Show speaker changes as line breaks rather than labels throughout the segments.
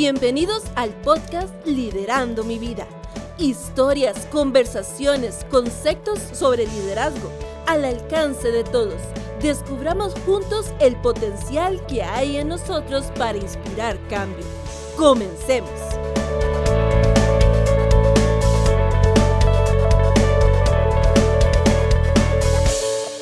Bienvenidos al podcast Liderando mi vida. Historias, conversaciones, conceptos sobre liderazgo al alcance de todos. Descubramos juntos el potencial que hay en nosotros para inspirar cambio. Comencemos.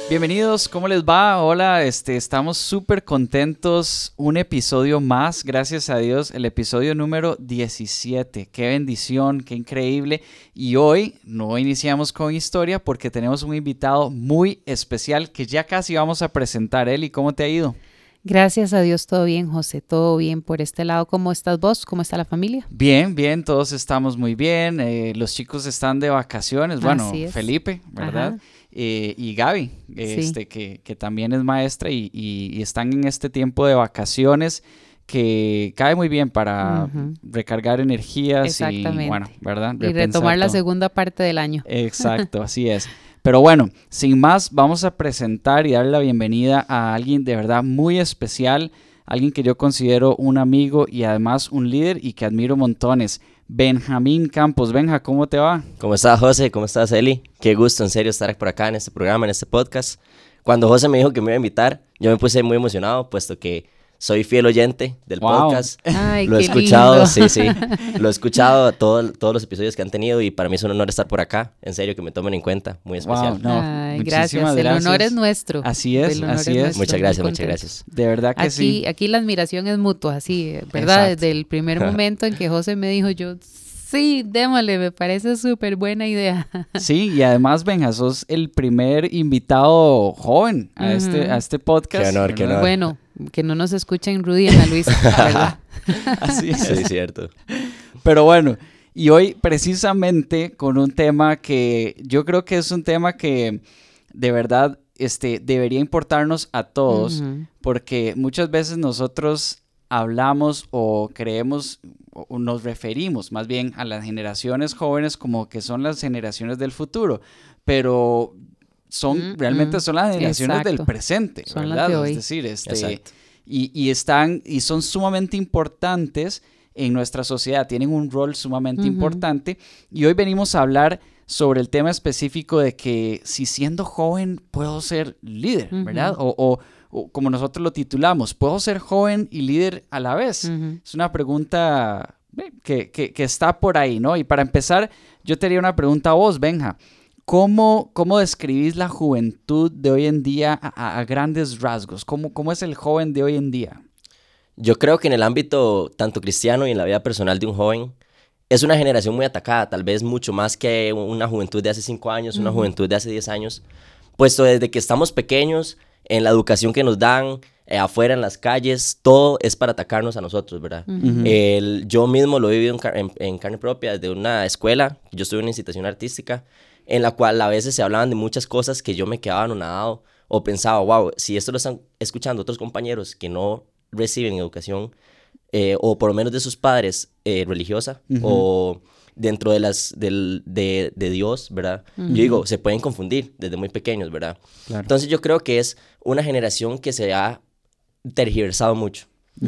Bienvenidos, ¿cómo les va? Hola, este, estamos súper contentos. Un episodio más, gracias a Dios, el episodio número 17. Qué bendición, qué increíble. Y hoy no iniciamos con historia porque tenemos un invitado muy especial que ya casi vamos a presentar. Eli, ¿cómo te ha ido?
Gracias a Dios, todo bien, José, todo bien por este lado. ¿Cómo estás vos? ¿Cómo está la familia?
Bien, bien, todos estamos muy bien. Eh, los chicos están de vacaciones. Bueno, Felipe, ¿verdad? Eh, y Gaby, este, que, que, también es maestra y, y, están en este tiempo de vacaciones que cae muy bien para recargar energías y, bueno, ¿verdad?
y retomar la segunda parte del año.
Exacto, así es. Pero bueno, sin más, vamos a presentar y darle la bienvenida a alguien de verdad muy especial, alguien que yo considero un amigo y además un líder y que admiro montones. Benjamín Campos. Benja, ¿cómo te va?
¿Cómo estás, José? ¿Cómo estás, Eli? Qué gusto, en serio, estar por acá en este programa, en este podcast. Cuando José me dijo que me iba a invitar, yo me puse muy emocionado, puesto que soy fiel oyente del podcast. lo he escuchado, sí, sí. Lo he escuchado todo, todos los episodios que han tenido y para mí es un honor estar por acá. En serio, que me tomen en cuenta. Muy especial.
Ay, gracias. El honor es nuestro.
Así es, así es.
Muchas gracias, muchas gracias.
De verdad que
aquí,
sí.
Aquí la admiración es mutua, así, ¿verdad? Desde el primer momento en que José me dijo, yo Sí, démosle, me parece súper buena idea.
Sí, y además, Benja, sos el primer invitado joven a, este, a este podcast.
Qué honor, qué honor.
Bueno, que no nos escuchen Rudy y Ana Luisa, ¿verdad?
Así es.
Sí, cierto.
Pero bueno, y hoy precisamente con un tema que yo creo que es un tema que de verdad este, debería importarnos a todos, porque muchas veces nosotros hablamos o creemos o nos referimos más bien a las generaciones jóvenes como que son las generaciones del futuro, pero son mm, realmente mm, son las generaciones del presente, ¿verdad? Es decir, este, y, y, están y son sumamente importantes en nuestra sociedad, tienen un rol sumamente importante. Y hoy venimos a hablar sobre el tema específico de que si siendo joven puedo ser líder, ¿verdad? o como nosotros lo titulamos, ¿puedo ser joven y líder a la vez? Es una pregunta eh, que, está por ahí, ¿no? Y para empezar, yo te haría una pregunta a vos, Benja. ¿Cómo, cómo describís la juventud de hoy en día a, grandes rasgos? ¿Cómo, ¿Cómo es el joven de hoy en día?
Yo creo que en el ámbito tanto cristiano y en la vida personal de un joven, es una generación muy atacada, tal vez mucho más que una juventud de hace cinco años, una juventud de hace diez años, puesto desde que estamos pequeños en la educación que nos dan, eh, afuera en las calles, todo es para atacarnos a nosotros, ¿verdad? el, yo mismo lo he vivido en, carne propia desde una escuela, yo estuve en una incitación artística, en la cual a veces se hablaban de muchas cosas que yo me quedaba anonadado o pensaba, wow, si esto lo están escuchando otros compañeros que no reciben educación, eh, o por lo menos de sus padres eh, religiosa, o dentro de las del, de, de, Dios, ¿verdad? Yo digo, se pueden confundir desde muy pequeños, ¿verdad? Entonces yo creo que es una generación que se ha tergiversado mucho.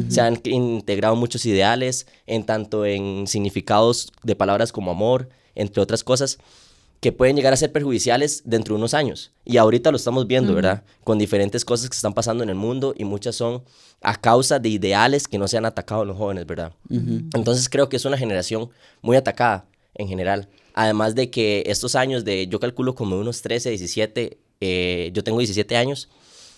Se han integrado muchos ideales, en tanto en significados de palabras como amor, entre otras cosas, que pueden llegar a ser perjudiciales dentro de unos años. Y ahorita lo estamos viendo, ¿verdad? Con diferentes cosas que están pasando en el mundo y muchas son a causa de ideales que no se han atacado los jóvenes, ¿verdad? Entonces creo que es una generación muy atacada en general. Además de que estos años de, yo calculo como unos 13, 17, eh, yo tengo 17 años,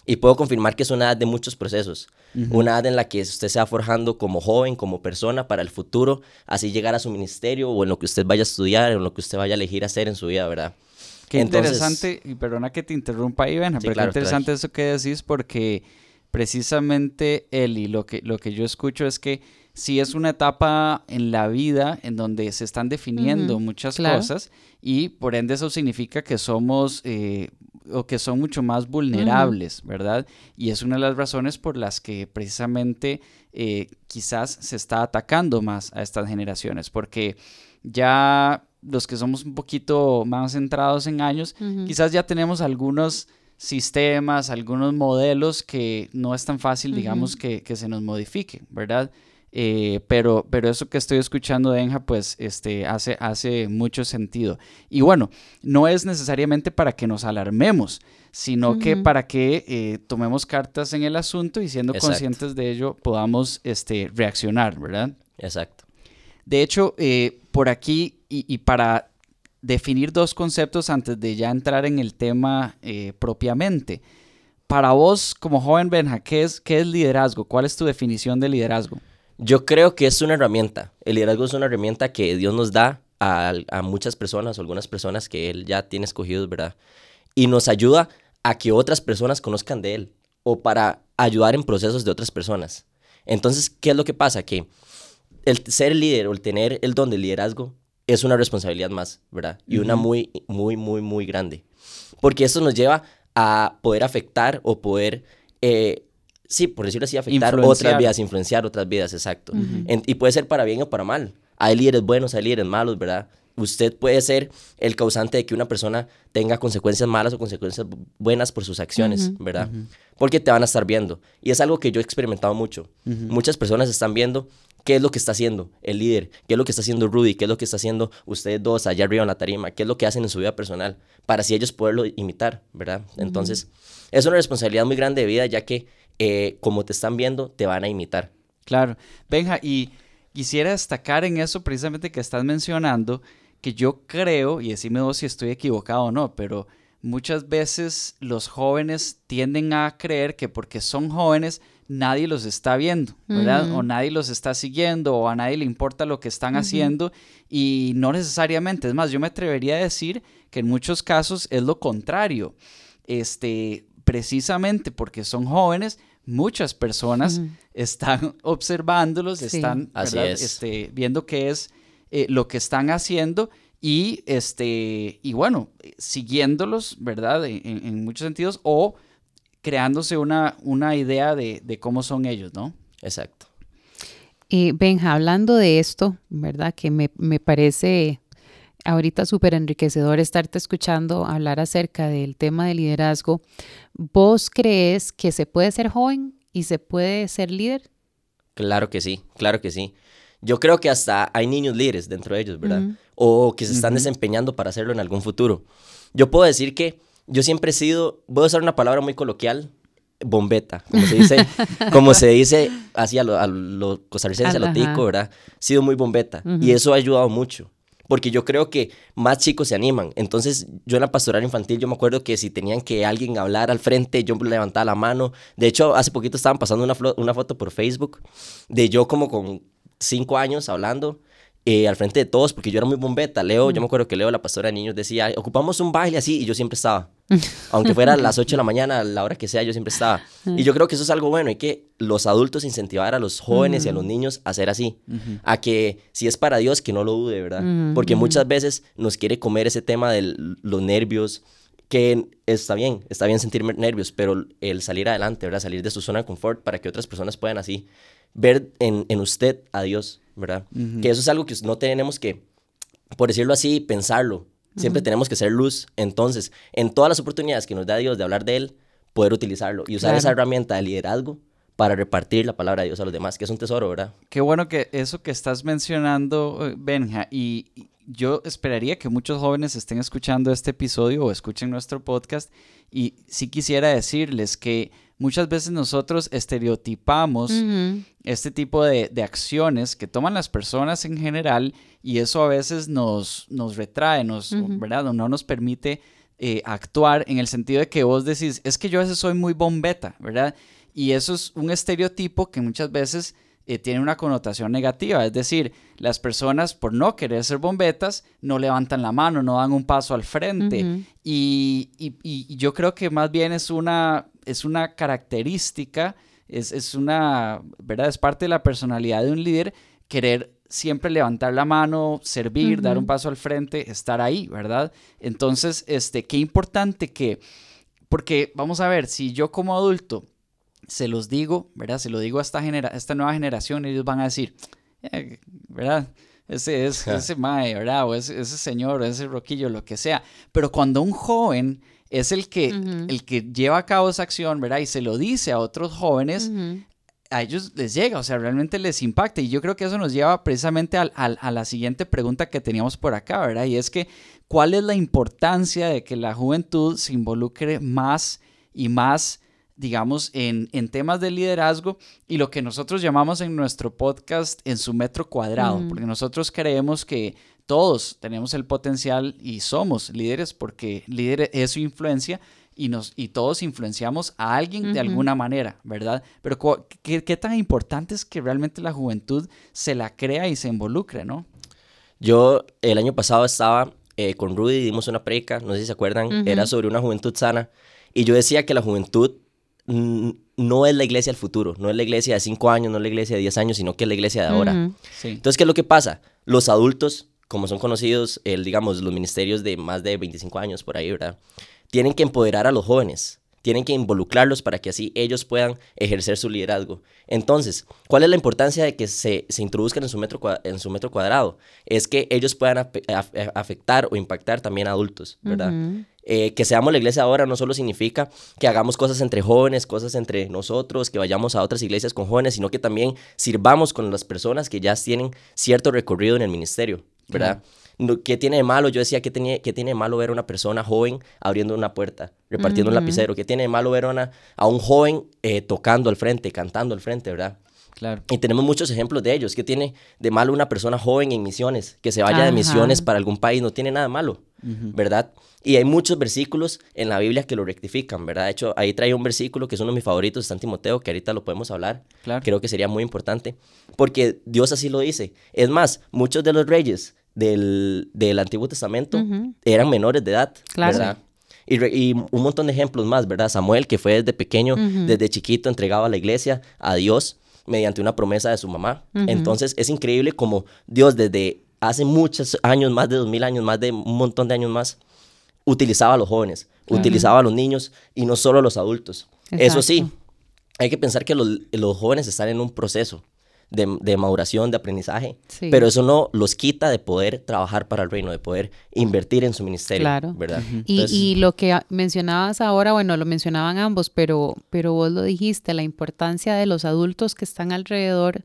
y puedo confirmar que es una edad de muchos procesos, una edad en la que usted se va forjando como joven, como persona para el futuro, así llegar a su ministerio o en lo que usted vaya a estudiar, en lo que usted vaya a elegir hacer en su vida, ¿verdad?
Qué interesante, y perdona que te interrumpa ahí, pero qué interesante eso que decís porque precisamente Eli, lo que, lo que yo escucho es que si es una etapa en la vida en donde se están definiendo muchas cosas y por ende eso significa que somos eh, o que son mucho más vulnerables, ¿verdad? Y es una de las razones por las que precisamente eh, quizás se está atacando más a estas generaciones, porque ya los que somos un poquito más centrados en años, quizás ya tenemos algunos sistemas, algunos modelos que no es tan fácil, digamos, que, que, se nos modifique, ¿verdad? Eh, pero, pero eso que estoy escuchando de Enja, pues este, hace, hace mucho sentido. Y bueno, no es necesariamente para que nos alarmemos, sino que para que eh, tomemos cartas en el asunto y siendo conscientes de ello podamos este, reaccionar, ¿verdad?
Exacto.
De hecho, eh, por aquí, y, para definir dos conceptos antes de ya entrar en el tema propiamente, para vos como joven Benja, ¿qué es, ¿qué es liderazgo? ¿Cuál es tu definición de liderazgo?
Yo creo que es una herramienta. El liderazgo es una herramienta que Dios nos da a, muchas personas, o algunas personas que Él ya tiene escogidos, ¿verdad? Y nos ayuda a que otras personas conozcan de Él o para ayudar en procesos de otras personas. Entonces, ¿qué es lo que pasa? Que el ser líder o el tener el don del liderazgo es una responsabilidad más, ¿verdad? Y una muy, muy, muy, muy grande. Porque eso nos lleva a poder afectar o poder eh, sí, por decirlo así, afectar otras vidas, influenciar otras vidas, exacto. y puede ser para bien o para mal. Hay líderes buenos, hay líderes malos, ¿verdad? Usted puede ser el causante de que una persona tenga consecuencias malas o consecuencias buenas por sus acciones, ¿verdad? Porque te van a estar viendo. Y es algo que yo he experimentado mucho. Muchas personas están viendo qué es lo que está haciendo el líder, qué es lo que está haciendo Rudy, qué es lo que está haciendo ustedes dos allá arriba en la tarima, qué es lo que hacen en su vida personal, para así ellos poderlo imitar, ¿verdad? Entonces, es una responsabilidad muy grande de vida, ya que eh, como te están viendo, te van a imitar.
Claro. Benja, y quisiera destacar en eso precisamente que estás mencionando, que yo creo, y decime vos si estoy equivocado o no, pero muchas veces los jóvenes tienden a creer que porque son jóvenes nadie los está viendo, ¿verdad? O nadie los está siguiendo, o a nadie le importa lo que están haciendo, y no necesariamente. Es más, yo me atrevería a decir que en muchos casos es lo contrario. Este, precisamente porque son jóvenes, muchas personas están observándolos, están este, viendo qué es eh, lo que están haciendo y, este, y bueno, siguiéndolos, ¿verdad? En, muchos sentidos, o creándose una, una idea de, cómo son ellos, ¿no?
Exacto.
Y Benja, hablando de esto, ¿verdad? Que me, me parece ahorita súper enriquecedor estarte escuchando hablar acerca del tema de liderazgo. ¿Vos crees que se puede ser joven y se puede ser líder?
Claro que sí, claro que sí. Yo creo que hasta hay niños líderes dentro de ellos, ¿verdad? O que se están desempeñando para hacerlo en algún futuro. Yo puedo decir que yo siempre he sido, voy a usar una palabra muy coloquial, bombeta, como se dice, como se dice así a lo, costarricense, a lo tico, ¿verdad? He sido muy bombeta y eso ha ayudado mucho porque yo creo que más chicos se animan. Entonces, yo en la pastoral infantil, yo me acuerdo que si tenían que alguien hablar al frente, yo levantaba la mano. De hecho, hace poquito estaban pasando una, una foto por Facebook de yo como con cinco años hablando eh, al frente de todos, porque yo era muy bombeta. Leo, yo me acuerdo que Leo, la pastora de niños, decía, ocupamos un baile así, y yo siempre estaba. Aunque fuera a las 8 de la mañana, a la hora que sea, yo siempre estaba. Y yo creo que eso es algo bueno, hay que los adultos incentivar a los jóvenes y a los niños a hacer así. A que si es para Dios, que no lo dude, ¿verdad? Porque muchas veces nos quiere comer ese tema de los nervios, que está bien, está bien sentir nervios, pero el salir adelante, ¿verdad? Salir de su zona de confort para que otras personas puedan así ver en, en usted a Dios ¿verdad? Que eso es algo que no tenemos que, por decirlo así, pensarlo. Siempre tenemos que ser luz. Entonces, en todas las oportunidades que nos da Dios de hablar de Él, poder utilizarlo y usar esa herramienta de liderazgo para repartir la palabra de Dios a los demás, que es un tesoro, ¿verdad?
Qué bueno que eso que estás mencionando, eh, Benja, y yo esperaría que muchos jóvenes estén escuchando este episodio o escuchen nuestro podcast y sí quisiera decirles que muchas veces nosotros estereotipamos este tipo de, acciones que toman las personas en general y eso a veces nos, nos retrae, nos, ¿verdad? No nos permite eh, actuar en el sentido de que vos decís, es que yo a veces soy muy bombeta, ¿verdad? Y eso es un estereotipo que muchas veces eh, tiene una connotación negativa, es decir, las personas por no querer ser bombetas no levantan la mano, no dan un paso al frente. Y, y, yo creo que más bien es una, es una característica, es, es, una, ¿verdad? Es parte de la personalidad de un líder querer siempre levantar la mano, servir, dar un paso al frente, estar ahí, ¿verdad? Entonces, este, qué importante que, porque vamos a ver, si yo como adulto se los digo, ¿verdad? Se lo digo a esta, genera esta nueva generación, ellos van a decir, eh, ¿verdad? Ese es ese mae, ¿verdad? O ese, señor, o ese roquillo, lo que sea. Pero cuando un joven es el que, el que lleva a cabo esa acción, ¿verdad? Y se lo dice a otros jóvenes, a ellos les llega, o sea, realmente les impacta. Y yo creo que eso nos lleva precisamente a la siguiente pregunta que teníamos por acá, ¿verdad? Y es que, ¿cuál es la importancia de que la juventud se involucre más y más, digamos, en, en temas de liderazgo y lo que nosotros llamamos en nuestro podcast en su metro cuadrado? Porque nosotros creemos que todos tenemos el potencial y somos líderes porque líder es su influencia y, nos, y todos influenciamos a alguien de alguna manera, ¿verdad? Pero ¿qué, ¿qué, tan importante es que realmente la juventud se la crea y se involucre, ¿no?
Yo el año pasado estaba eh, con Rudy, dimos una preca, no sé si se acuerdan, era sobre una juventud sana, y yo decía que la juventud no es la iglesia del futuro, no es la iglesia de 5 años, no es la iglesia de 10 años, sino que es la iglesia de ahora. Entonces, ¿qué es lo que pasa? Los adultos, como son conocidos, el, digamos, los ministerios de más de 25 años por ahí, ¿verdad? tienen que empoderar a los jóvenes, tienen que involucrarlos para que así ellos puedan ejercer su liderazgo. Entonces, ¿cuál es la importancia de que se, se introduzcan en su, metro, en su metro cuadrado? Es que ellos puedan afectar o impactar también a adultos, ¿verdad? Eh, que seamos la iglesia ahora no solo significa que hagamos cosas entre jóvenes, cosas entre nosotros, que vayamos a otras iglesias con jóvenes, sino que también sirvamos con las personas que ya tienen cierto recorrido en el ministerio, ¿verdad? ¿Qué tiene de malo? Yo decía, ¿qué, tenía, ¿qué tiene de malo ver a una persona joven abriendo una puerta, repartiendo un lapicero? ¿Qué tiene de malo ver a, a un joven eh, tocando al frente, cantando al frente, verdad?
Claro.
Y tenemos muchos ejemplos de ellos. ¿Qué tiene de malo una persona joven en misiones? Que se vaya de misiones para algún país, no tiene nada malo, ¿verdad? Y hay muchos versículos en la Biblia que lo rectifican, ¿verdad? De hecho, ahí trae un versículo que es uno de mis favoritos, San Timoteo, que ahorita lo podemos hablar.
Claro.
Creo que sería muy importante, porque Dios así lo dice. Es más, muchos de los reyes del, del Antiguo Testamento eran menores de edad, ¿verdad? Y, un montón de ejemplos más, ¿verdad? Samuel, que fue desde pequeño, desde chiquito, entregado a la iglesia, a Dios, mediante una promesa de su mamá. Entonces, es increíble como Dios desde hace muchos años, más de dos mil años, más de un montón de años más, utilizaba a los jóvenes, utilizaba a los niños y no solo a los adultos. Eso sí, hay que pensar que los, los jóvenes están en un proceso de, maduración, de aprendizaje, pero eso no los quita de poder trabajar para el reino, de poder invertir en su ministerio,
claro.
¿verdad?
y, lo que mencionabas ahora, bueno, lo mencionaban ambos, pero, pero vos lo dijiste, la importancia de los adultos que están alrededor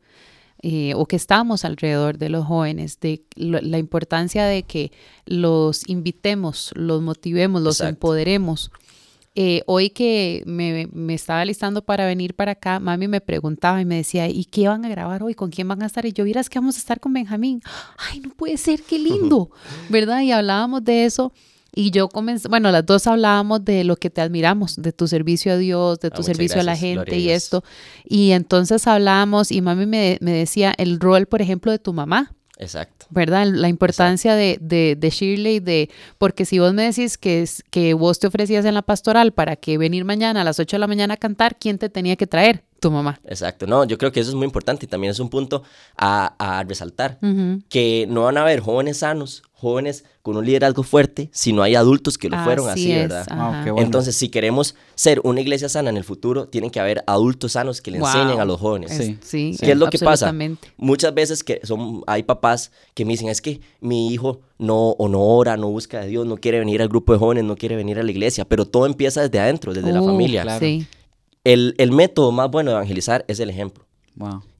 eh, o que estamos alrededor de los jóvenes, de la importancia de que los invitemos, los motivemos, los empoderemos eh, hoy que me, me, estaba listando para venir para acá, mami me preguntaba y me decía, ¿y qué van a grabar hoy? ¿Con quién van a estar? Y yo, vieras que vamos a estar con Benjamín. Ay, no puede ser, qué lindo, ¿verdad? Y hablábamos de eso. Y yo comencé, bueno, las dos hablábamos de lo que te admiramos, de tu servicio a Dios, de tu ah, servicio a la gente y esto. Y entonces hablábamos y mami me, me decía el rol, por ejemplo, de tu mamá,
Exacto.
¿Verdad? La importancia de, de, de, Shirley, de, porque si vos me decís que, que vos te ofrecías en la pastoral para que venir mañana a las 8 de la mañana a cantar, ¿quién te tenía que traer? Tu mamá.
Exacto. No, yo creo que eso es muy importante y también es un punto a, a resaltar, que no van a haber jóvenes sanos, jóvenes con un liderazgo fuerte si no hay adultos que lo fueron así, ¿verdad?
Ah,
Entonces, si queremos ser una iglesia sana en el futuro, tienen que haber adultos sanos que le enseñen a los jóvenes.
Sí, sí.
¿Qué es lo que pasa? Muchas veces que son, hay papás que me dicen, es que mi hijo no, o no ora, no busca a Dios, no quiere venir al grupo de jóvenes, no quiere venir a la iglesia, pero todo empieza desde adentro, desde la familia.
Claro.
El, el, método más bueno de evangelizar es el ejemplo.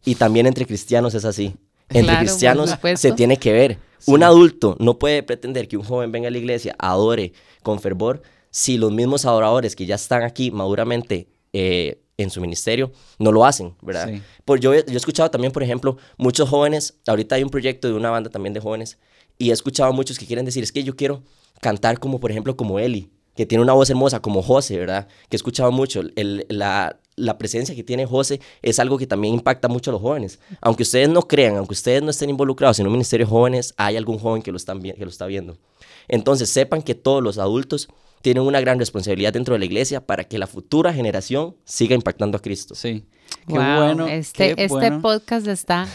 Y también entre cristianos es así. Entre cristianos se tiene que ver. Un adulto no puede pretender que un joven venga a la iglesia, adore con fervor, si los mismos adoradores que ya están aquí maduramente eh, en su ministerio no lo hacen, ¿verdad? Por, yo, yo he escuchado también, por ejemplo, muchos jóvenes, ahorita hay un proyecto de una banda también de jóvenes, y he escuchado a muchos que quieren decir, es que yo quiero cantar como, por ejemplo, como Eli, que tiene una voz hermosa, como José, ¿verdad? Que he escuchado mucho. El, la, la presencia que tiene José es algo que también impacta mucho a los jóvenes. Aunque ustedes no crean, aunque ustedes no estén involucrados en un ministerio de jóvenes, hay algún joven que lo, están, que lo está viendo. Entonces sepan que todos los adultos tienen una gran responsabilidad dentro de la iglesia para que la futura generación siga impactando a Cristo.
Sí. Qué bueno.
Este, este podcast está.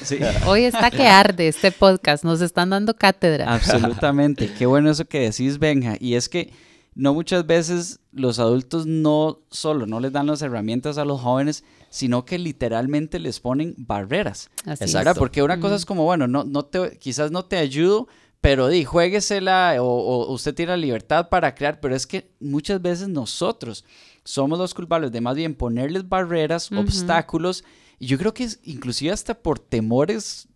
Hoy está que arde este podcast. Nos están dando cátedra.
Absolutamente. qué bueno eso que decís, Benja. Y es que no muchas veces los adultos no solo no les dan las herramientas a los jóvenes, sino que literalmente les ponen barreras.
Así
Porque una cosa es como, bueno, no, no te, quizás no te ayudo, pero di, juéguesela o, o, usted tiene la libertad para crear, pero es que muchas veces nosotros somos los culpables de más bien ponerles barreras, obstáculos Y yo creo que es inclusive hasta por temores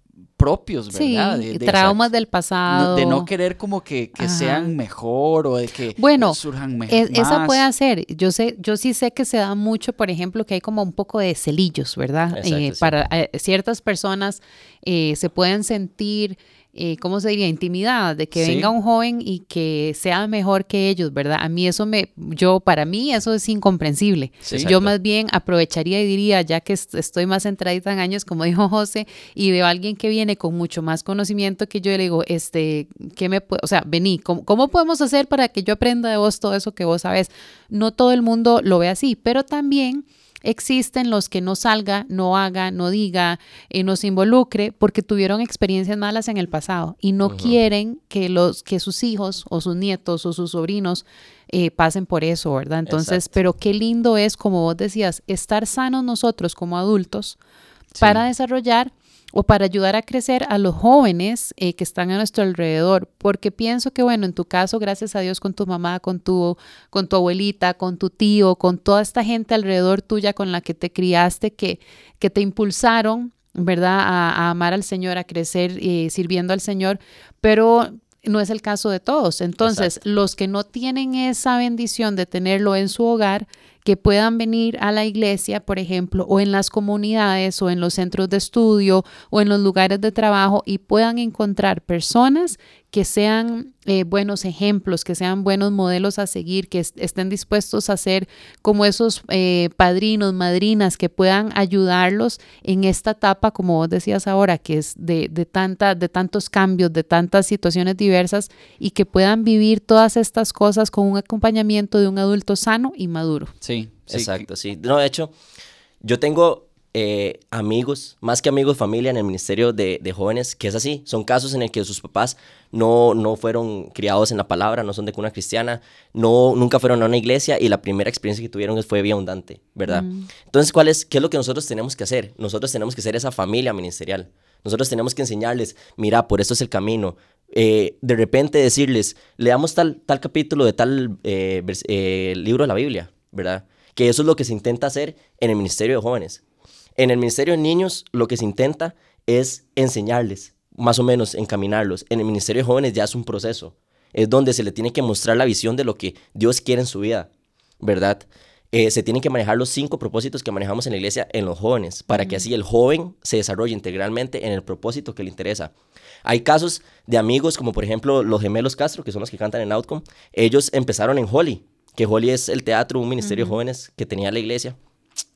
propios, ¿verdad?
Sí, traumas del pasado.
de no querer como que, sean mejor o de que
bueno,
surjan mejor.
Bueno, esa puede ser. Yo sé, yo sí sé que se da mucho, por ejemplo, que hay como un poco de celillos, ¿verdad? Eh, para eh, ciertas personas eh, se pueden sentir eh, ¿cómo se diría? Intimidad, de que venga un joven y que sea mejor que ellos, ¿verdad? A mí eso me, yo, para mí eso es incomprensible. yo más bien aprovecharía y diría, ya que estoy más centradita en años, como dijo José, y veo a alguien que viene con mucho más conocimiento que yo, le digo, este, ¿qué me puede, o sea, vení, ¿cómo, ¿cómo podemos hacer para que yo aprenda de vos todo eso que vos sabes? No todo el mundo lo ve así, pero también existen los que no salga, no haga, no diga, y eh, no se involucre porque tuvieron experiencias malas en el pasado y no quieren que, los, que sus hijos o sus nietos o sus sobrinos eh, pasen por eso, ¿verdad? Entonces, pero qué lindo es, como vos decías, estar sanos nosotros como adultos para desarrollar o para ayudar a crecer a los jóvenes eh, que están a nuestro alrededor, porque pienso que, bueno, en tu caso, gracias a Dios, con tu mamá, con tu, con tu abuelita, con tu tío, con toda esta gente alrededor tuya con la que te criaste, que, que te impulsaron, ¿verdad?, a, amar al Señor, a crecer eh, sirviendo al Señor, pero no es el caso de todos. Entonces, los que no tienen esa bendición de tenerlo en su hogar, que puedan venir a la iglesia, por ejemplo, o en las comunidades o en los centros de estudio o en los lugares de trabajo y puedan encontrar personas que sean eh, buenos ejemplos, que sean buenos modelos a seguir, que estén dispuestos a ser como esos eh, padrinos, madrinas, que puedan ayudarlos en esta etapa, como vos decías ahora, que es de, de, tanta, de tantos cambios, de tantas situaciones diversas y que puedan vivir todas estas cosas con un acompañamiento de un adulto sano y maduro.
Sí,
exacto, sí. No, de hecho, yo tengo eh, amigos, más que amigos, familia en el Ministerio de, Jóvenes, que es así. Son casos en el que sus papás no, no fueron criados en la palabra, no son de cuna cristiana, no, nunca fueron a una iglesia y la primera experiencia que tuvieron fue bien abundante, ¿verdad? Mm. Entonces, ¿cuál es, ¿qué es lo que nosotros tenemos que hacer? Nosotros tenemos que ser esa familia ministerial. Nosotros tenemos que enseñarles, mira, por esto es el camino. Eh, de repente decirles, leamos tal, tal capítulo de tal eh, libro de la Biblia, ¿verdad? Que eso es lo que se intenta hacer en el Ministerio de Jóvenes en el Ministerio de Niños lo que se intenta es enseñarles, más o menos encaminarlos. En el Ministerio de Jóvenes ya es un proceso. Es donde se le tiene que mostrar la visión de lo que Dios quiere en su vida, ¿verdad? Eh, se tienen que manejar los cinco propósitos que manejamos en la iglesia en los jóvenes, para que así el joven se desarrolle integralmente en el propósito que le interesa. Hay casos de amigos como por ejemplo los gemelos Castro, que son los que cantan en Outcome. Ellos empezaron en Holly, que Holly es el teatro, un ministerio de jóvenes que tenía la iglesia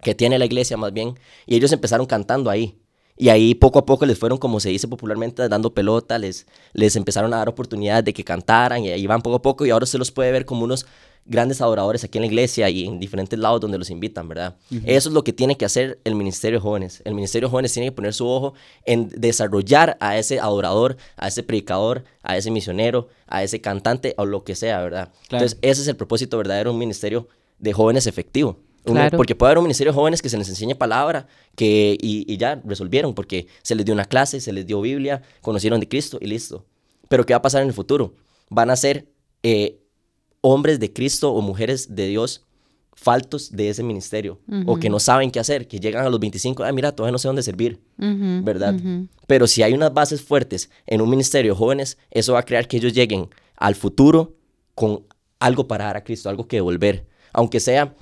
que tiene la iglesia más bien, y ellos empezaron cantando ahí. Y ahí poco a poco les fueron, como se dice popularmente, dando pelota, les, les empezaron a dar oportunidades de que cantaran y ahí van poco a poco y ahora se los puede ver como unos grandes adoradores aquí en la iglesia y en diferentes lados donde los invitan, ¿verdad? Eso es lo que tiene que hacer el Ministerio de Jóvenes. El Ministerio de Jóvenes tiene que poner su ojo en desarrollar a ese adorador, a ese predicador, a ese misionero, a ese cantante o lo que sea, ¿verdad? Entonces, ese es el propósito verdadero de un ministerio de jóvenes efectivo. Porque puede haber un ministerio de jóvenes que se les enseñe palabra que, y, ya resolvieron, porque se les dio una clase, se les dio Biblia, conocieron de Cristo y listo. Pero ¿qué va a pasar en el futuro? Van a ser eh, hombres de Cristo o mujeres de Dios faltos de ese ministerio o que no saben qué hacer, que llegan a los 25, ah, mira, todavía no sé dónde servir, ¿verdad? Pero si hay unas bases fuertes en un ministerio de jóvenes, eso va a crear que ellos lleguen al futuro con algo para dar a Cristo, algo que devolver, aunque sea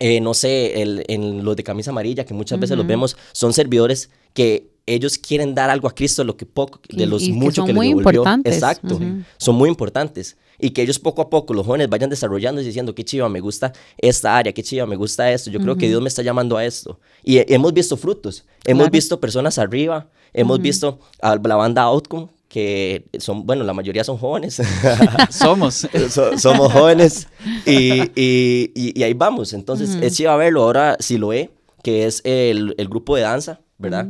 eh, no sé, el, en los de camisa amarilla, que muchas veces los vemos, son servidores que ellos quieren dar algo a Cristo, lo que poco, de los muchos que, les devolvió. Exacto, son muy importantes. Y que ellos poco a poco, los jóvenes, vayan desarrollando y diciendo, qué chiva, me gusta esta área, qué chiva, me gusta esto, yo creo que Dios me está llamando a esto. Y hemos visto frutos, hemos visto personas arriba, hemos visto a la banda Outcome, que son, bueno, la mayoría son jóvenes.
somos.
somos jóvenes y, y, y, ahí vamos. Entonces, es chido verlo. Ahora, si lo ve, que es el, el grupo de danza, ¿verdad?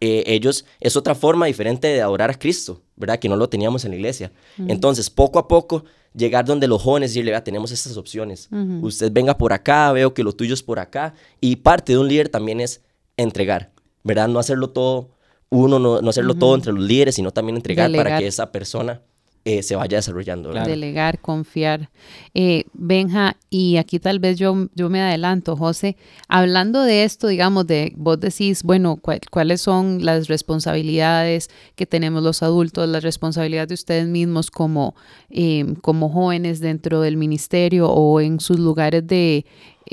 Eh, ellos, es otra forma diferente de adorar a Cristo, ¿verdad? Que no lo teníamos en la iglesia. Entonces, poco a poco, llegar donde los jóvenes y decirle, vea, tenemos estas opciones. Usted venga por acá, veo que lo tuyo es por acá. Y parte de un líder también es entregar, ¿verdad? No hacerlo todo uno no, no hacerlo todo entre los líderes, sino también entregar para que esa persona eh, se vaya desarrollando.
Delegar, confiar. Eh, Benja, y aquí tal vez yo, yo me adelanto, José, hablando de esto, digamos, de vos decís, bueno, cuáles son las responsabilidades que tenemos los adultos, las responsabilidades de ustedes mismos como, em, como jóvenes dentro del ministerio o en sus lugares de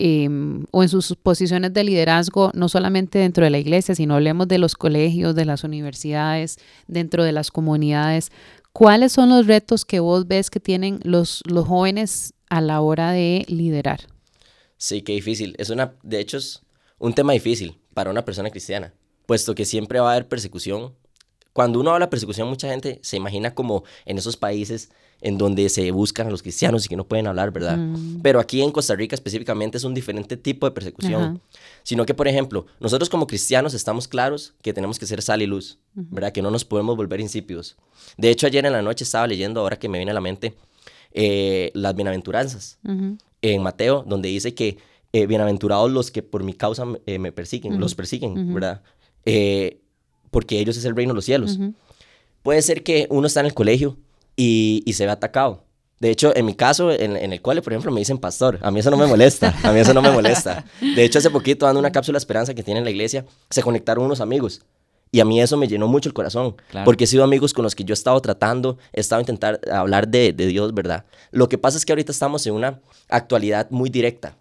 em, o en sus posiciones de liderazgo, no solamente dentro de la iglesia, sino hablemos de los colegios, de las universidades, dentro de las comunidades. ¿Cuáles son los retos que vos ves que tienen los, los jóvenes a la hora de liderar?
Sí, qué difícil. Es una, de hecho, es un tema difícil para una persona cristiana, puesto que siempre va a haber persecución. Cuando uno habla de persecución, mucha gente se imagina como en esos países en donde se buscan a los cristianos y que no pueden hablar, ¿verdad? Mm. Pero aquí en Costa Rica específicamente es un diferente tipo de persecución. Sino que, por ejemplo, nosotros como cristianos estamos claros que tenemos que ser sal y luz, ¿verdad? Que no nos podemos volver insípidos. De hecho, ayer en la noche estaba leyendo, ahora que me viene a la mente, eh, las bienaventuranzas en Mateo, donde dice que eh, bienaventurados los que por mi causa eh, me persiguen, los persiguen, ¿verdad? Porque ellos es el reino de los cielos. Puede ser que uno está en el colegio y, se ve atacado. De hecho, en mi caso, en, el cole, por ejemplo, me dicen pastor. A mí eso no me molesta. A mí eso no me molesta. De hecho, hace poquito, dando una cápsula de esperanza que tiene en la iglesia, se conectaron unos amigos. Y a mí eso me llenó mucho el corazón. Porque he sido amigos con los que yo he estado tratando, he estado intentar hablar de, Dios, ¿verdad? Lo que pasa es que ahorita estamos en una actualidad muy directa.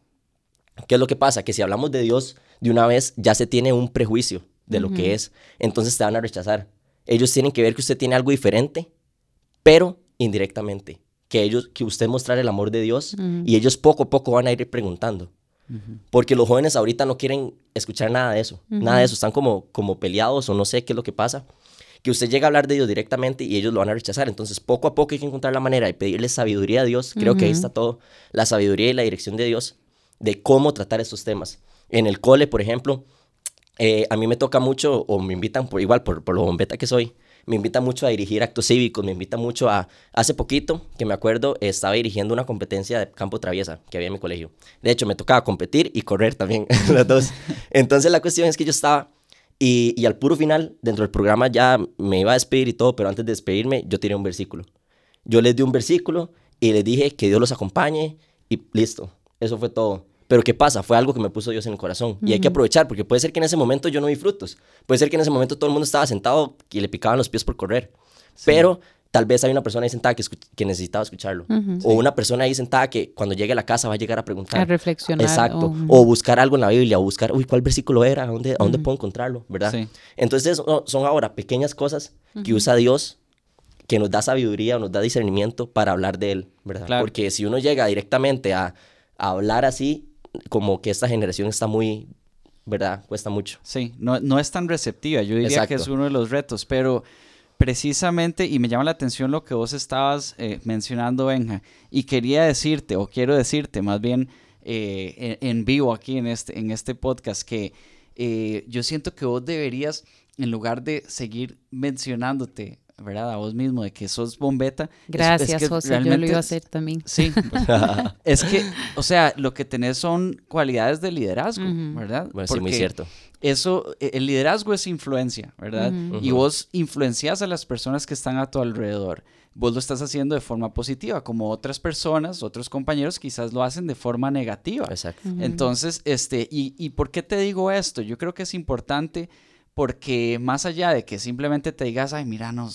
¿Qué es lo que pasa? Que si hablamos de Dios de una vez, ya se tiene un prejuicio de lo que es. Entonces te van a rechazar. Ellos tienen que ver que usted tiene algo diferente pero indirectamente. Que ellos, que usted mostrar el amor de Dios y ellos poco a poco van a ir preguntando. Porque los jóvenes ahorita no quieren escuchar nada de eso, nada de eso, están como, como peleados o no sé qué es lo que pasa. Que usted llega a hablar de Dios directamente y ellos lo van a rechazar. Entonces, poco a poco hay que encontrar la manera de pedirle sabiduría a Dios. Creo que ahí está todo. La sabiduría y la dirección de Dios de cómo tratar estos temas. En el cole, por ejemplo, eh, a mí me toca mucho, o me invitan por igual, por, por lo bombeta que soy, me invita mucho a dirigir actos cívicos, me invita mucho a... Hace poquito, que me acuerdo, estaba dirigiendo una competencia de campo traviesa que había en mi colegio. De hecho, me tocaba competir y correr también, las dos. Entonces la cuestión es que yo estaba... Y, y al puro final, dentro del programa ya me iba a despedir y todo, pero antes de despedirme, yo tiré un versículo. Yo les di un versículo y les dije que Dios los acompañe y listo. Eso fue todo. Pero ¿qué pasa? Fue algo que me puso Dios en el corazón. Y hay que aprovechar, porque puede ser que en ese momento yo no vi frutos. Puede ser que en ese momento todo el mundo estaba sentado y le picaban los pies por correr. Pero tal vez hay una persona ahí sentada que, que necesitaba escucharlo. O una persona ahí sentada que cuando llegue a la casa va a llegar a preguntar.
A reflexionar.
Exacto. O buscar algo en la Biblia, o buscar, uy, ¿cuál versículo era? ¿A dónde, dónde puedo encontrarlo? ¿Verdad? Entonces son ahora pequeñas cosas que usa Dios que nos da sabiduría, nos da discernimiento para hablar de Él, ¿verdad? Porque si uno llega directamente a, a hablar así, como que esta generación está muy, ¿verdad? Cuesta mucho.
Sí, no, no es tan receptiva. Yo diría que es uno de los retos, pero precisamente, y me llama la atención lo que vos estabas eh, mencionando, Benja, y quería decirte, o quiero decirte más bien eh, en, vivo aquí en este, en este podcast, que eh, yo siento que vos deberías, en lugar de seguir mencionándote ¿verdad? A vos mismo, de que sos bombeta.
Gracias, José, yo lo iba a hacer también.
Sí, es que, o sea, lo que tenés son cualidades de liderazgo, ¿verdad?
Bueno, sí, muy cierto.
Eso, e, el liderazgo es influencia, ¿verdad? Y vos influencias a las personas que están a tu alrededor. Vos lo estás haciendo de forma positiva, como otras personas, otros compañeros quizás lo hacen de forma negativa.
Exacto.
Entonces, este, y, ¿y por qué te digo esto? Yo creo que es importante porque más allá de que simplemente te digas, ay, mira, no,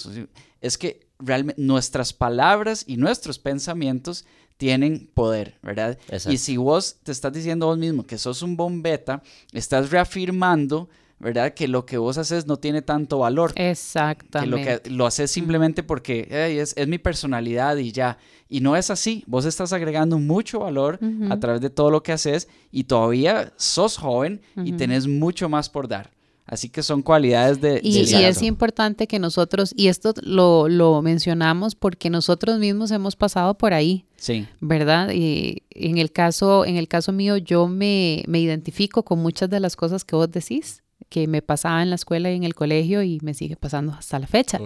es que realmente nuestras palabras y nuestros pensamientos tienen poder, ¿verdad? Y si vos te estás diciendo vos mismo que sos un bombeta, estás reafirmando, ¿verdad? Que lo que vos haces no tiene tanto valor.
Exactamente.
Que lo, que lo haces simplemente porque es, es, mi personalidad y ya. Y no es así. Vos estás agregando mucho valor a través de todo lo que haces y todavía sos joven y tenés mucho más por dar. Así que son cualidades de...
Y, es importante que nosotros, y esto lo, lo, mencionamos porque nosotros mismos hemos pasado por ahí.
Sí.
¿Verdad? Y en el caso, en el caso mío, yo me, me identifico con muchas de las cosas que vos decís que me pasaba en la escuela y en el colegio y me sigue pasando hasta la fecha,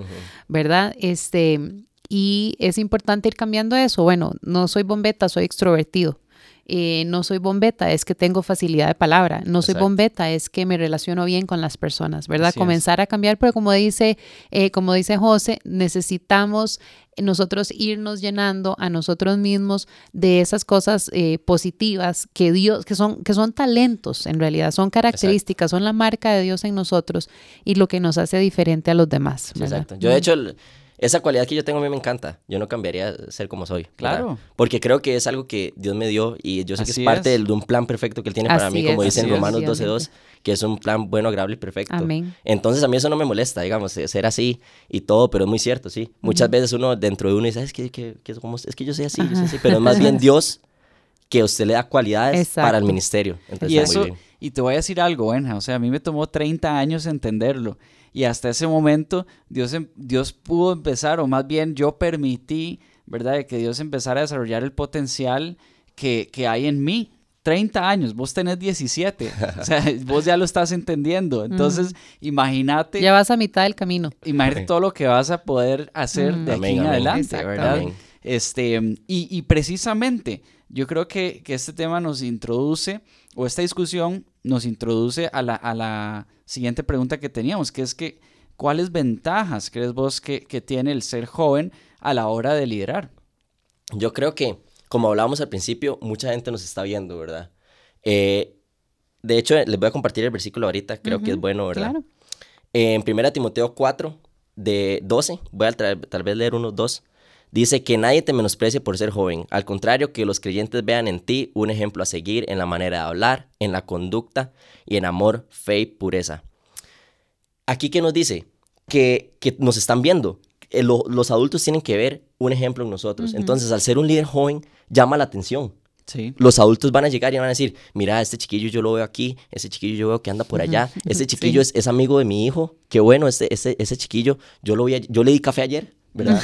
¿verdad? Este, y es importante ir cambiando eso. Bueno, no soy bombeta, soy extrovertido. Eh, no soy bombeta, es que tengo facilidad de palabra. No soy bombeta, es que me relaciono bien con las personas, ¿verdad? Comenzar a cambiar, pero como dice, eh, como dice José, necesitamos nosotros irnos llenando a nosotros mismos de esas cosas eh, positivas que Dios, que son, que son talentos en realidad, son características, son la marca de Dios en nosotros y lo que nos hace diferente a los demás.
Exacto. Yo de hecho esa cualidad que yo tengo a mí me encanta. Yo no cambiaría ser como soy.
Claro.
Porque creo que es algo que Dios me dio y yo sé que es parte de un plan perfecto que Él tiene para mí, como dice en Romanos 12.2, que es un plan bueno, agradable y perfecto. Amén. Entonces a mí eso no me molesta, digamos, ser así y todo, pero es muy cierto, sí. Muchas veces uno dentro de uno dice, es que, es que yo soy así, yo soy así, pero es más bien Dios que usted le da cualidades para el ministerio.
y eso, y te voy a decir algo, Benja, o sea, a mí me tomó 30 años entenderlo y hasta ese momento Dios, em, Dios pudo empezar, o más bien yo permití, ¿verdad? Que Dios empezara a desarrollar el potencial que, que hay en mí. 30 años, vos tenés 17, o sea, vos ya lo estás entendiendo. Entonces, imagínate.
Ya vas a mitad del camino.
Imagínate todo lo que vas a poder hacer de aquí en adelante, ¿verdad? Este, y, y, precisamente, yo creo que, que, este tema nos introduce, o esta discusión nos introduce a la, a la siguiente pregunta que teníamos, que es que, ¿cuáles ventajas crees vos que, tiene el ser joven a la hora de liderar?
Yo creo que, como hablábamos al principio, mucha gente nos está viendo, ¿verdad? Eh, de hecho, les voy a compartir el versículo ahorita, creo que es bueno, ¿verdad? Claro. en 1 Timoteo 4, de 12, voy a tal vez leer unos dos. Dice que nadie te menosprecie por ser joven, al contrario que los creyentes vean en ti un ejemplo a seguir en la manera de hablar, en la conducta y en amor, fe y pureza. Aquí que nos dice que, que nos están viendo, eh, los adultos tienen que ver un ejemplo en nosotros. Entonces, al ser un líder joven, llama la atención. Sí. Los adultos van a llegar y van a decir, mira, este chiquillo yo lo veo aquí, ese chiquillo yo veo que anda por allá, este chiquillo es, es, amigo de mi hijo, qué bueno, este, ese, ese chiquillo, yo, lo voy yo le di café ayer, ¿verdad?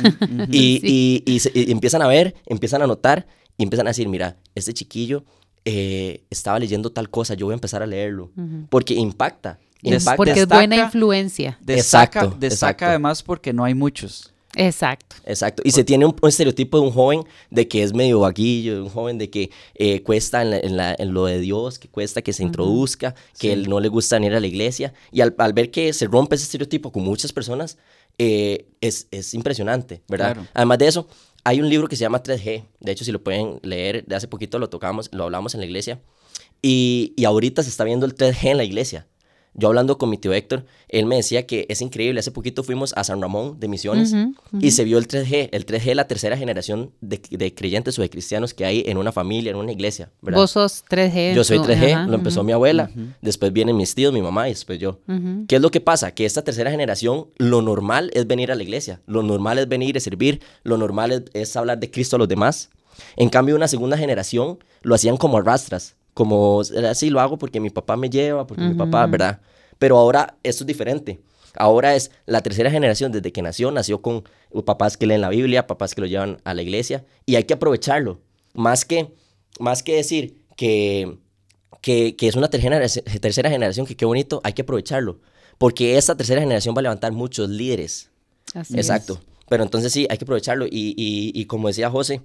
y, y, empiezan a ver, empiezan a notar y empiezan a decir, mira, este chiquillo eh, estaba leyendo tal cosa, yo voy a empezar a leerlo, porque impacta. impacta.
Porque es buena influencia.
Destaca, exacto, destaca además porque no hay muchos.
Exacto.
Exacto. Y se tiene un, estereotipo de un joven de que es medio vaguillo, de un joven de que eh, cuesta en, lo de Dios, que cuesta que se introduzca, que él no le gusta ir a la iglesia. Y al, al, ver que se rompe ese estereotipo con muchas personas, eh, es, es, impresionante, ¿verdad? Además de eso, hay un libro que se llama 3G, de hecho si lo pueden leer, de hace poquito lo tocamos, lo hablamos en la iglesia, y, y ahorita se está viendo el 3G en la iglesia. Yo hablando con mi tío Héctor, él me decía que es increíble. Hace poquito fuimos a San Ramón de Misiones y se vio el 3G. El 3G, la tercera generación de, de, creyentes o de cristianos que hay en una familia, en una iglesia. ¿verdad?
Vos sos 3G.
Yo soy 3G, lo empezó mi abuela. Después vienen mis tíos, mi mamá y después yo. ¿Qué es lo que pasa? Que esta tercera generación, lo normal es venir a la iglesia. Lo normal es venir a servir. Lo normal es, es hablar de Cristo a los demás. En cambio, una segunda generación lo hacían como arrastras como así lo hago porque mi papá me lleva, porque mi papá, ¿verdad? Pero ahora esto es diferente. Ahora es la tercera generación desde que nació, nació con papás que leen la Biblia, papás que lo llevan a la iglesia y hay que aprovecharlo. Más que, más que decir que, que, que es una tercera, tercera generación, que qué bonito, hay que aprovecharlo. Porque esta tercera generación va a levantar muchos líderes. Así Exacto. Pero entonces sí, hay que aprovecharlo. Y, y, y como decía José,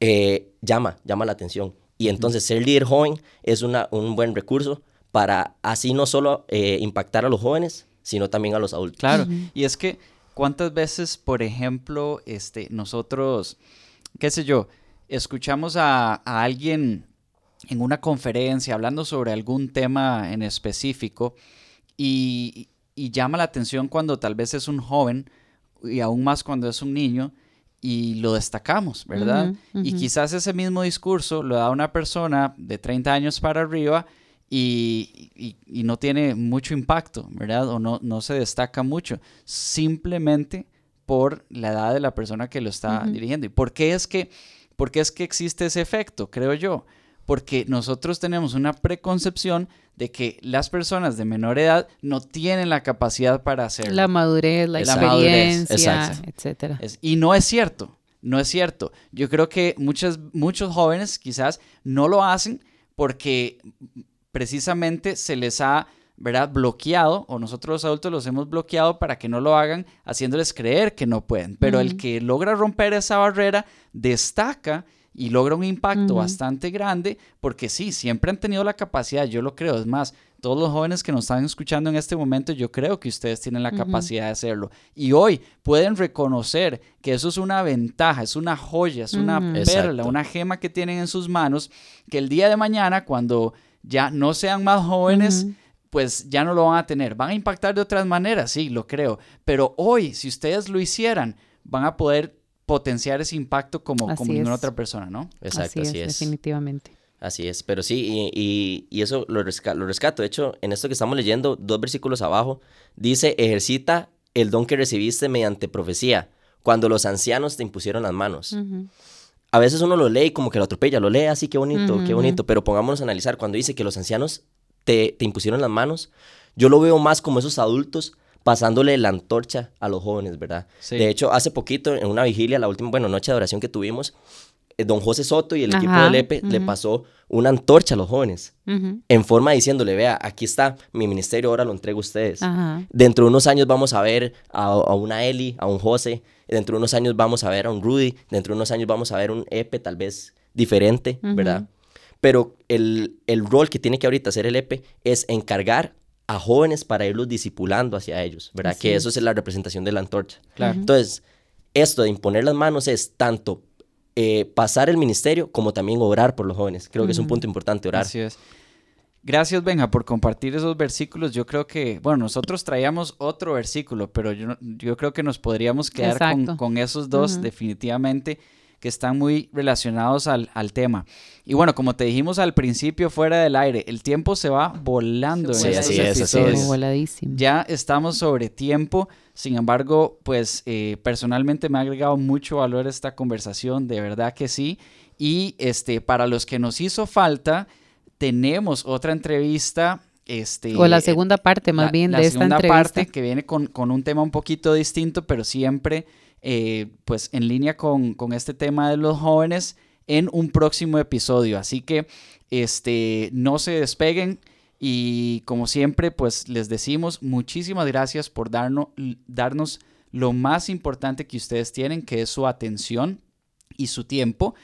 eh, llama, llama la atención. Y entonces ser líder joven es una, un buen recurso para así no solo eh, impactar a los jóvenes, sino también a los adultos.
Claro, y es que cuántas veces, por ejemplo, este, nosotros, qué sé yo, escuchamos a, alguien en una conferencia hablando sobre algún tema en específico y, llama la atención cuando tal vez es un joven y aún más cuando es un niño y lo destacamos, ¿verdad? Y quizás ese mismo discurso lo da una persona de 30 años para arriba y, no tiene mucho impacto, ¿verdad? O no, no se destaca mucho, simplemente por la edad de la persona que lo está dirigiendo. ¿Y por qué, es que, por qué es que existe ese efecto, creo yo? Porque nosotros tenemos una preconcepción de que las personas de menor edad no tienen la capacidad para hacerlo.
La madurez, la, experiencia, etcétera.
y no es cierto, no es cierto. Yo creo que muchos, muchos jóvenes quizás no lo hacen porque precisamente se les ha ¿verdad? bloqueado o nosotros los adultos los hemos bloqueado para que no lo hagan haciéndoles creer que no pueden. Pero el que logra romper esa barrera destaca y logra un impacto bastante grande porque sí, siempre han tenido la capacidad, yo lo creo, es más, todos los jóvenes que nos están escuchando en este momento, yo creo que ustedes tienen la capacidad de hacerlo. Y hoy pueden reconocer que eso es una ventaja, es una joya, es una perla, una gema que tienen en sus manos, que el día de mañana, cuando ya no sean más jóvenes, pues ya no lo van a tener. Van a impactar de otras maneras, sí, lo creo. Pero hoy, si ustedes lo hicieran, van a poder potenciar ese impacto como, como ninguna otra persona, ¿no?
Exacto, así, es, Definitivamente.
Así es, pero sí, y, y, eso lo, lo rescato. De hecho, en esto que estamos leyendo, dos versículos abajo, dice, ejercita el don que recibiste mediante profecía, cuando los ancianos te impusieron las manos. A veces uno lo lee y como que lo atropella, lo lee así, qué bonito, qué bonito, pero pongámonos a analizar, cuando dice que los ancianos te, te impusieron las manos, yo lo veo más como esos adultos pasándole la antorcha a los jóvenes, ¿verdad? De hecho, hace poquito, en una vigilia, la última, bueno, noche de oración que tuvimos, eh, don José Soto y el equipo del EPE le pasó una antorcha a los jóvenes en forma diciéndole, vea, aquí está mi ministerio, ahora lo entrego a ustedes. Dentro de unos años vamos a ver a, una Eli, a un José, dentro de unos años vamos a ver a un Rudy, dentro de unos años vamos a ver un EPE tal vez diferente, ¿verdad? Pero el, el rol que tiene que ahorita hacer el EPE es encargar a jóvenes para irlos discipulando hacia ellos, ¿verdad? que eso es la representación de la antorcha. Entonces, esto de imponer las manos es tanto eh, pasar el ministerio como también orar por los jóvenes. Creo que es un punto importante, orar.
Así es. Gracias, Benja, por compartir esos versículos. Yo creo que, bueno, nosotros traíamos otro versículo, pero yo, yo creo que nos podríamos quedar con, esos dos definitivamente que están muy relacionados al, tema. Y bueno, como te dijimos al principio fuera del aire, el tiempo se va volando.
Sí, así es, así es.
Ya estamos sobre tiempo. Sin embargo, pues eh, personalmente me ha agregado mucho valor esta conversación, de verdad que sí. Y este, para los que nos hizo falta, tenemos otra entrevista este,
o la segunda parte más bien de esta entrevista. La segunda parte
que viene con, con, un tema un poquito distinto, pero siempre eh, pues en línea con, este tema de los jóvenes en un próximo episodio. Así que este, no se despeguen y como siempre pues les decimos muchísimas gracias por darnos, darnos lo más importante que ustedes tienen, que es su atención y su tiempo.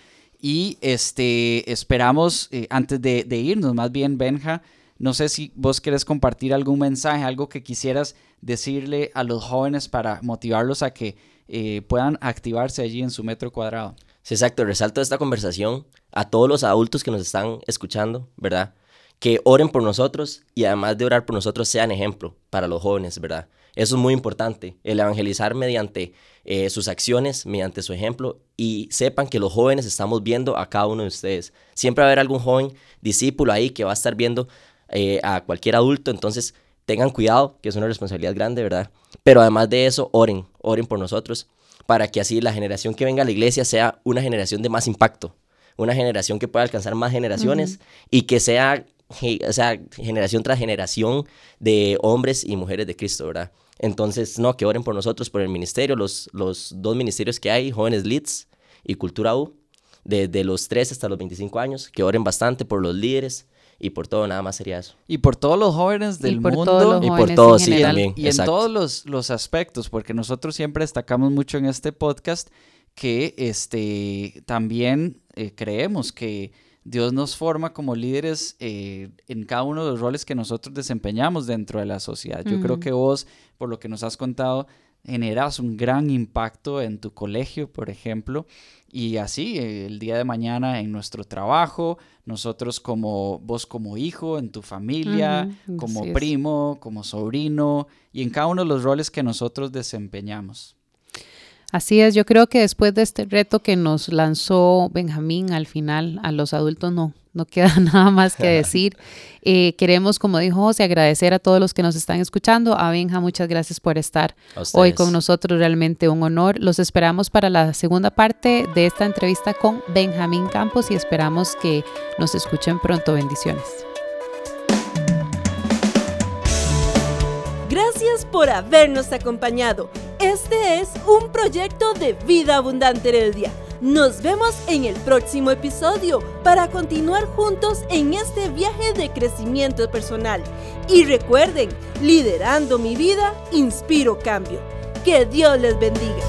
Y este, esperamos, eh, antes de, de, irnos, más bien, Benja, no sé si vos querés compartir algún mensaje, algo que quisieras decirle a los jóvenes para motivarlos a que eh, puedan activarse allí en su metro cuadrado.
Sí, exacto. Resalto esta conversación a todos los adultos que nos están escuchando, ¿verdad? Que oren por nosotros y además de orar por nosotros sean ejemplo para los jóvenes, ¿verdad? Eso es muy importante, el evangelizar mediante eh, sus acciones, mediante su ejemplo y sepan que los jóvenes estamos viendo a cada uno de ustedes. Siempre va a haber algún joven discípulo ahí que va a estar viendo eh, a cualquier adulto, entonces tengan cuidado, que es una responsabilidad grande, ¿verdad? Pero además de eso, oren, oren por nosotros, para que así la generación que venga a la iglesia sea una generación de más impacto, una generación que pueda alcanzar más generaciones y que sea, o sea, generación tras generación de hombres y mujeres de Cristo, ¿verdad? Entonces, no, que oren por nosotros, por el ministerio, los, los dos ministerios que hay, Jóvenes Leads y Cultura U, desde los 3 hasta los 25 años, que oren bastante por los líderes, y por todo, nada más sería eso.
Y por todos los jóvenes del
mundo.
y por todos, sí, también.
Y en todos los, los, aspectos, porque nosotros siempre destacamos mucho en este podcast que este, también eh, creemos que Dios nos forma como líderes eh, en cada uno de los roles que nosotros desempeñamos dentro de la sociedad. Yo creo que vos, por lo que nos has contado, generas un gran impacto en tu colegio, por ejemplo, y así el día de mañana en nuestro trabajo, nosotros como vos como hijo, en tu familia, como primo, como sobrino y en cada uno de los roles que nosotros desempeñamos.
Así es, yo creo que después de este reto que nos lanzó Benjamín al final, a los adultos no, no queda nada más que decir. Eh, queremos, como dijo José, agradecer a todos los que nos están escuchando. A Benja, muchas gracias por estar hoy con nosotros, realmente un honor. Los esperamos para la segunda parte de esta entrevista con Benjamín Campos y esperamos que nos escuchen pronto. Bendiciones.
Gracias por habernos acompañado. Este es un proyecto de Vida Abundante Heredia. Nos vemos en el próximo episodio para continuar juntos en este viaje de crecimiento personal. Y recuerden, liderando mi vida, inspiro cambio. Que Dios les bendiga.